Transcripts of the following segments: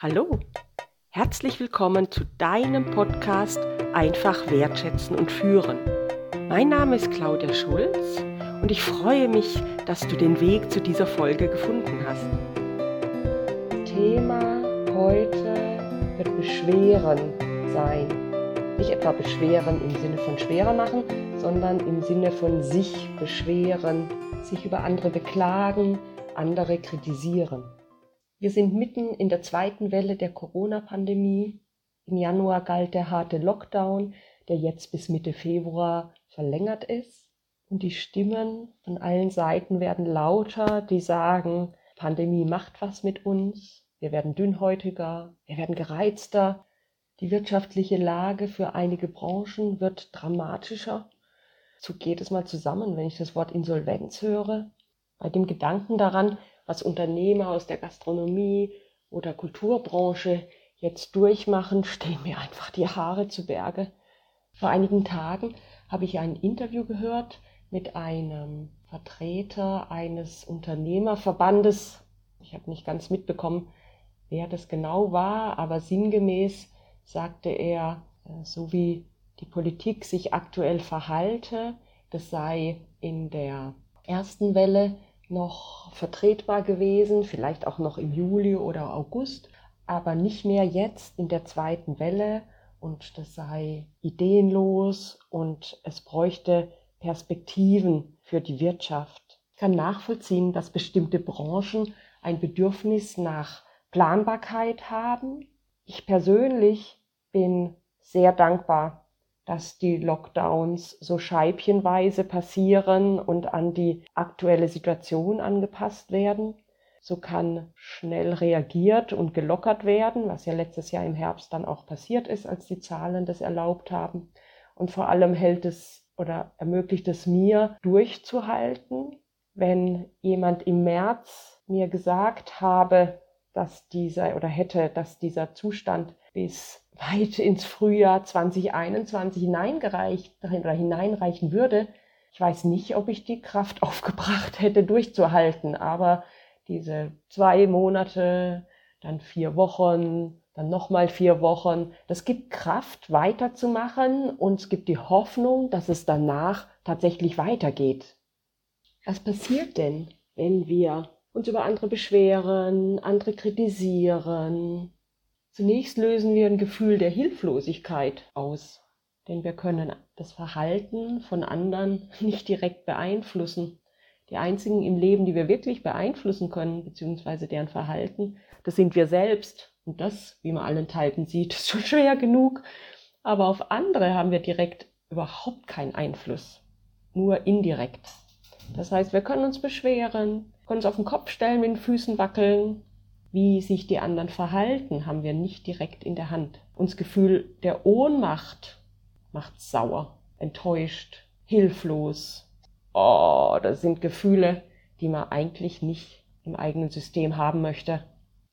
Hallo, herzlich willkommen zu deinem Podcast Einfach wertschätzen und führen. Mein Name ist Claudia Schulz und ich freue mich, dass du den Weg zu dieser Folge gefunden hast. Thema heute wird Beschweren sein. Nicht etwa Beschweren im Sinne von schwerer machen, sondern im Sinne von sich beschweren, sich über andere beklagen, andere kritisieren. Wir sind mitten in der zweiten Welle der Corona-Pandemie. Im Januar galt der harte Lockdown, der jetzt bis Mitte Februar verlängert ist. Und die Stimmen von allen Seiten werden lauter, die sagen, Pandemie macht was mit uns, wir werden dünnhäutiger, wir werden gereizter, die wirtschaftliche Lage für einige Branchen wird dramatischer. So geht es mal zusammen, wenn ich das Wort Insolvenz höre. Bei dem Gedanken daran, was Unternehmer aus der Gastronomie oder Kulturbranche jetzt durchmachen, stehen mir einfach die Haare zu Berge. Vor einigen Tagen habe ich ein Interview gehört mit einem Vertreter eines Unternehmerverbandes. Ich habe nicht ganz mitbekommen, wer das genau war, aber sinngemäß sagte er, äh, so wie die Politik sich aktuell verhalte, das sei in der ersten Welle noch vertretbar gewesen, vielleicht auch noch im Juli oder August, aber nicht mehr jetzt in der zweiten Welle und das sei ideenlos und es bräuchte Perspektiven für die Wirtschaft. Ich kann nachvollziehen, dass bestimmte Branchen ein Bedürfnis nach Planbarkeit haben. Ich persönlich bin sehr dankbar dass die Lockdowns so scheibchenweise passieren und an die aktuelle Situation angepasst werden. So kann schnell reagiert und gelockert werden, was ja letztes Jahr im Herbst dann auch passiert ist, als die Zahlen das erlaubt haben. Und vor allem hält es oder ermöglicht es mir durchzuhalten, wenn jemand im März mir gesagt habe, dass dieser oder hätte, dass dieser Zustand bis weit ins Frühjahr 2021 hineingereicht hineinreichen würde. Ich weiß nicht, ob ich die Kraft aufgebracht hätte, durchzuhalten, aber diese zwei Monate, dann vier Wochen, dann nochmal vier Wochen, das gibt Kraft, weiterzumachen und es gibt die Hoffnung, dass es danach tatsächlich weitergeht. Was passiert denn, wenn wir uns über andere beschweren, andere kritisieren, Zunächst lösen wir ein Gefühl der Hilflosigkeit aus, denn wir können das Verhalten von anderen nicht direkt beeinflussen. Die einzigen im Leben, die wir wirklich beeinflussen können, beziehungsweise deren Verhalten, das sind wir selbst. Und das, wie man allenthalben sieht, ist schon schwer genug. Aber auf andere haben wir direkt überhaupt keinen Einfluss, nur indirekt. Das heißt, wir können uns beschweren, können uns auf den Kopf stellen, mit den Füßen wackeln, wie sich die anderen verhalten, haben wir nicht direkt in der Hand. Uns Gefühl der Ohnmacht macht sauer, enttäuscht, hilflos. Oh, das sind Gefühle, die man eigentlich nicht im eigenen System haben möchte.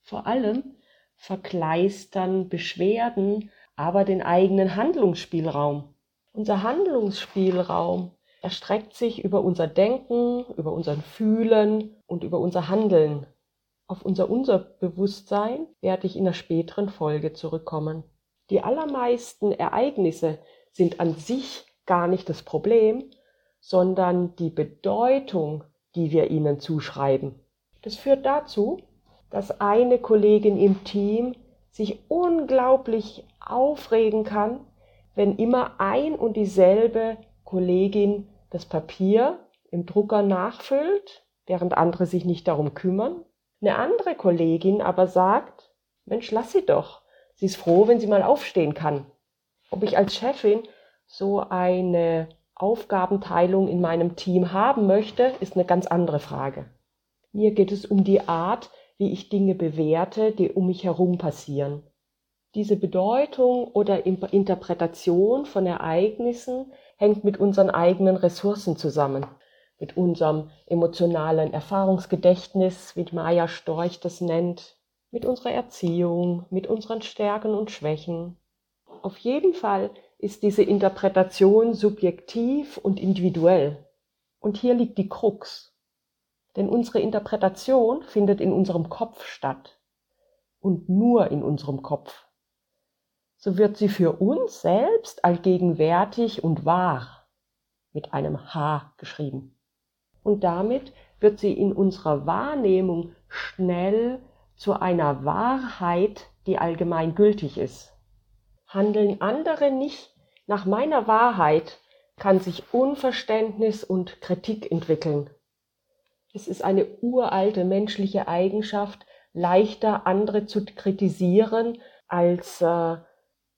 Vor allem verkleistern Beschwerden aber den eigenen Handlungsspielraum. Unser Handlungsspielraum erstreckt sich über unser Denken, über unser Fühlen und über unser Handeln. Auf unser Unterbewusstsein werde ich in der späteren Folge zurückkommen. Die allermeisten Ereignisse sind an sich gar nicht das Problem, sondern die Bedeutung, die wir ihnen zuschreiben. Das führt dazu, dass eine Kollegin im Team sich unglaublich aufregen kann, wenn immer ein und dieselbe Kollegin das Papier im Drucker nachfüllt, während andere sich nicht darum kümmern eine andere Kollegin aber sagt, Mensch, lass sie doch. Sie ist froh, wenn sie mal aufstehen kann. Ob ich als Chefin so eine Aufgabenteilung in meinem Team haben möchte, ist eine ganz andere Frage. Mir geht es um die Art, wie ich Dinge bewerte, die um mich herum passieren. Diese Bedeutung oder Interpretation von Ereignissen hängt mit unseren eigenen Ressourcen zusammen mit unserem emotionalen Erfahrungsgedächtnis, wie Maya Storch das nennt, mit unserer Erziehung, mit unseren Stärken und Schwächen. Auf jeden Fall ist diese Interpretation subjektiv und individuell. Und hier liegt die Krux. Denn unsere Interpretation findet in unserem Kopf statt. und nur in unserem Kopf, so wird sie für uns selbst allgegenwärtig und wahr mit einem H geschrieben. Und damit wird sie in unserer Wahrnehmung schnell zu einer Wahrheit, die allgemein gültig ist. Handeln andere nicht nach meiner Wahrheit, kann sich Unverständnis und Kritik entwickeln. Es ist eine uralte menschliche Eigenschaft, leichter andere zu kritisieren, als äh,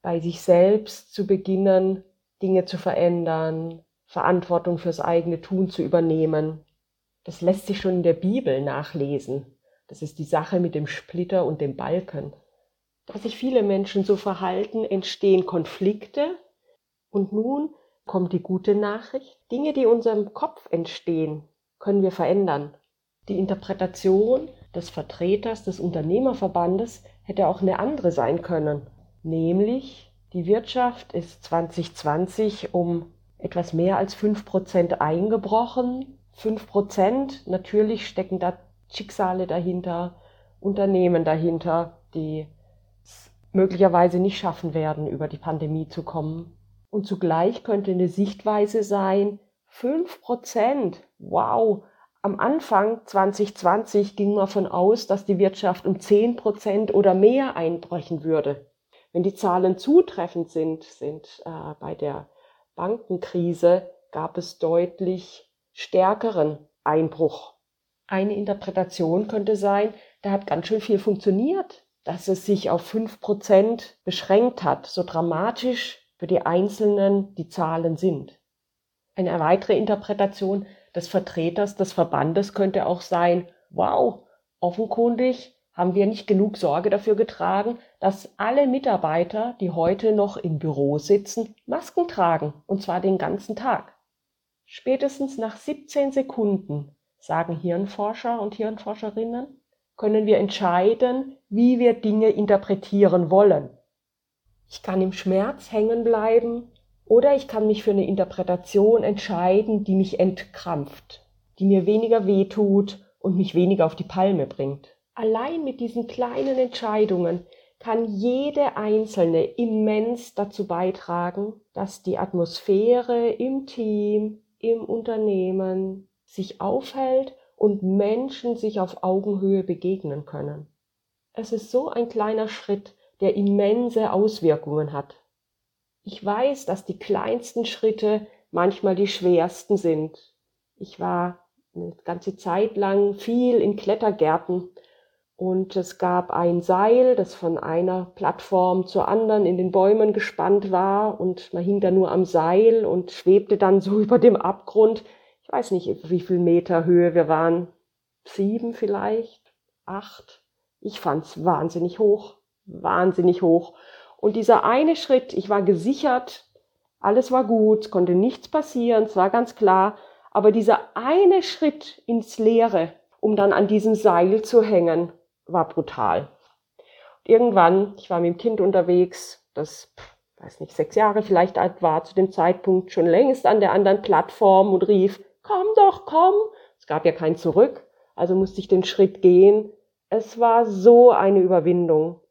bei sich selbst zu beginnen, Dinge zu verändern, Verantwortung fürs eigene Tun zu übernehmen. Das lässt sich schon in der Bibel nachlesen. Das ist die Sache mit dem Splitter und dem Balken. Da sich viele Menschen so verhalten, entstehen Konflikte. Und nun kommt die gute Nachricht. Dinge, die in unserem Kopf entstehen, können wir verändern. Die Interpretation des Vertreters des Unternehmerverbandes hätte auch eine andere sein können. Nämlich, die Wirtschaft ist 2020 um etwas mehr als 5% eingebrochen. 5% natürlich stecken da Schicksale dahinter, Unternehmen dahinter, die es möglicherweise nicht schaffen werden, über die Pandemie zu kommen. Und zugleich könnte eine Sichtweise sein, 5%, wow, am Anfang 2020 ging man davon aus, dass die Wirtschaft um 10% oder mehr einbrechen würde. Wenn die Zahlen zutreffend sind, sind äh, bei der Bankenkrise gab es deutlich stärkeren Einbruch. Eine Interpretation könnte sein, da hat ganz schön viel funktioniert, dass es sich auf 5% beschränkt hat, so dramatisch für die Einzelnen die Zahlen sind. Eine weitere Interpretation des Vertreters des Verbandes könnte auch sein, wow, offenkundig haben wir nicht genug Sorge dafür getragen, dass alle Mitarbeiter, die heute noch im Büro sitzen, Masken tragen, und zwar den ganzen Tag. Spätestens nach 17 Sekunden, sagen Hirnforscher und Hirnforscherinnen, können wir entscheiden, wie wir Dinge interpretieren wollen. Ich kann im Schmerz hängen bleiben oder ich kann mich für eine Interpretation entscheiden, die mich entkrampft, die mir weniger wehtut und mich weniger auf die Palme bringt. Allein mit diesen kleinen Entscheidungen kann jede einzelne immens dazu beitragen, dass die Atmosphäre im Team, im Unternehmen sich aufhält und Menschen sich auf Augenhöhe begegnen können. Es ist so ein kleiner Schritt, der immense Auswirkungen hat. Ich weiß, dass die kleinsten Schritte manchmal die schwersten sind. Ich war eine ganze Zeit lang viel in Klettergärten und es gab ein Seil, das von einer Plattform zur anderen in den Bäumen gespannt war und man hing da nur am Seil und schwebte dann so über dem Abgrund. Ich weiß nicht, wie viel Meter Höhe wir waren. Sieben vielleicht, acht. Ich fand's wahnsinnig hoch, wahnsinnig hoch. Und dieser eine Schritt, ich war gesichert, alles war gut, konnte nichts passieren, es war ganz klar. Aber dieser eine Schritt ins Leere, um dann an diesem Seil zu hängen, war brutal. Irgendwann, ich war mit dem Kind unterwegs, das, weiß nicht, sechs Jahre vielleicht alt war zu dem Zeitpunkt, schon längst an der anderen Plattform und rief, komm doch, komm. Es gab ja kein Zurück, also musste ich den Schritt gehen. Es war so eine Überwindung.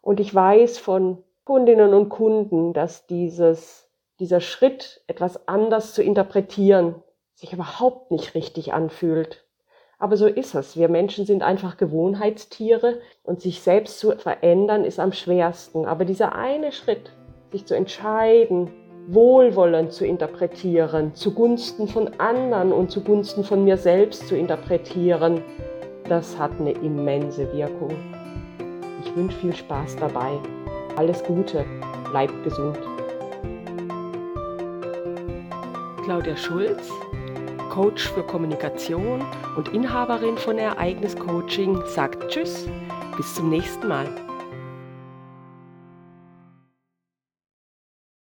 Und ich weiß von Kundinnen und Kunden, dass dieses, dieser Schritt, etwas anders zu interpretieren, sich überhaupt nicht richtig anfühlt. Aber so ist es. Wir Menschen sind einfach Gewohnheitstiere und sich selbst zu verändern ist am schwersten. Aber dieser eine Schritt, sich zu entscheiden, wohlwollend zu interpretieren, zugunsten von anderen und zugunsten von mir selbst zu interpretieren, das hat eine immense Wirkung. Ich wünsche viel Spaß dabei. Alles Gute, bleibt gesund. Claudia Schulz Coach für Kommunikation und Inhaberin von Ereignis Coaching, sagt Tschüss, bis zum nächsten Mal.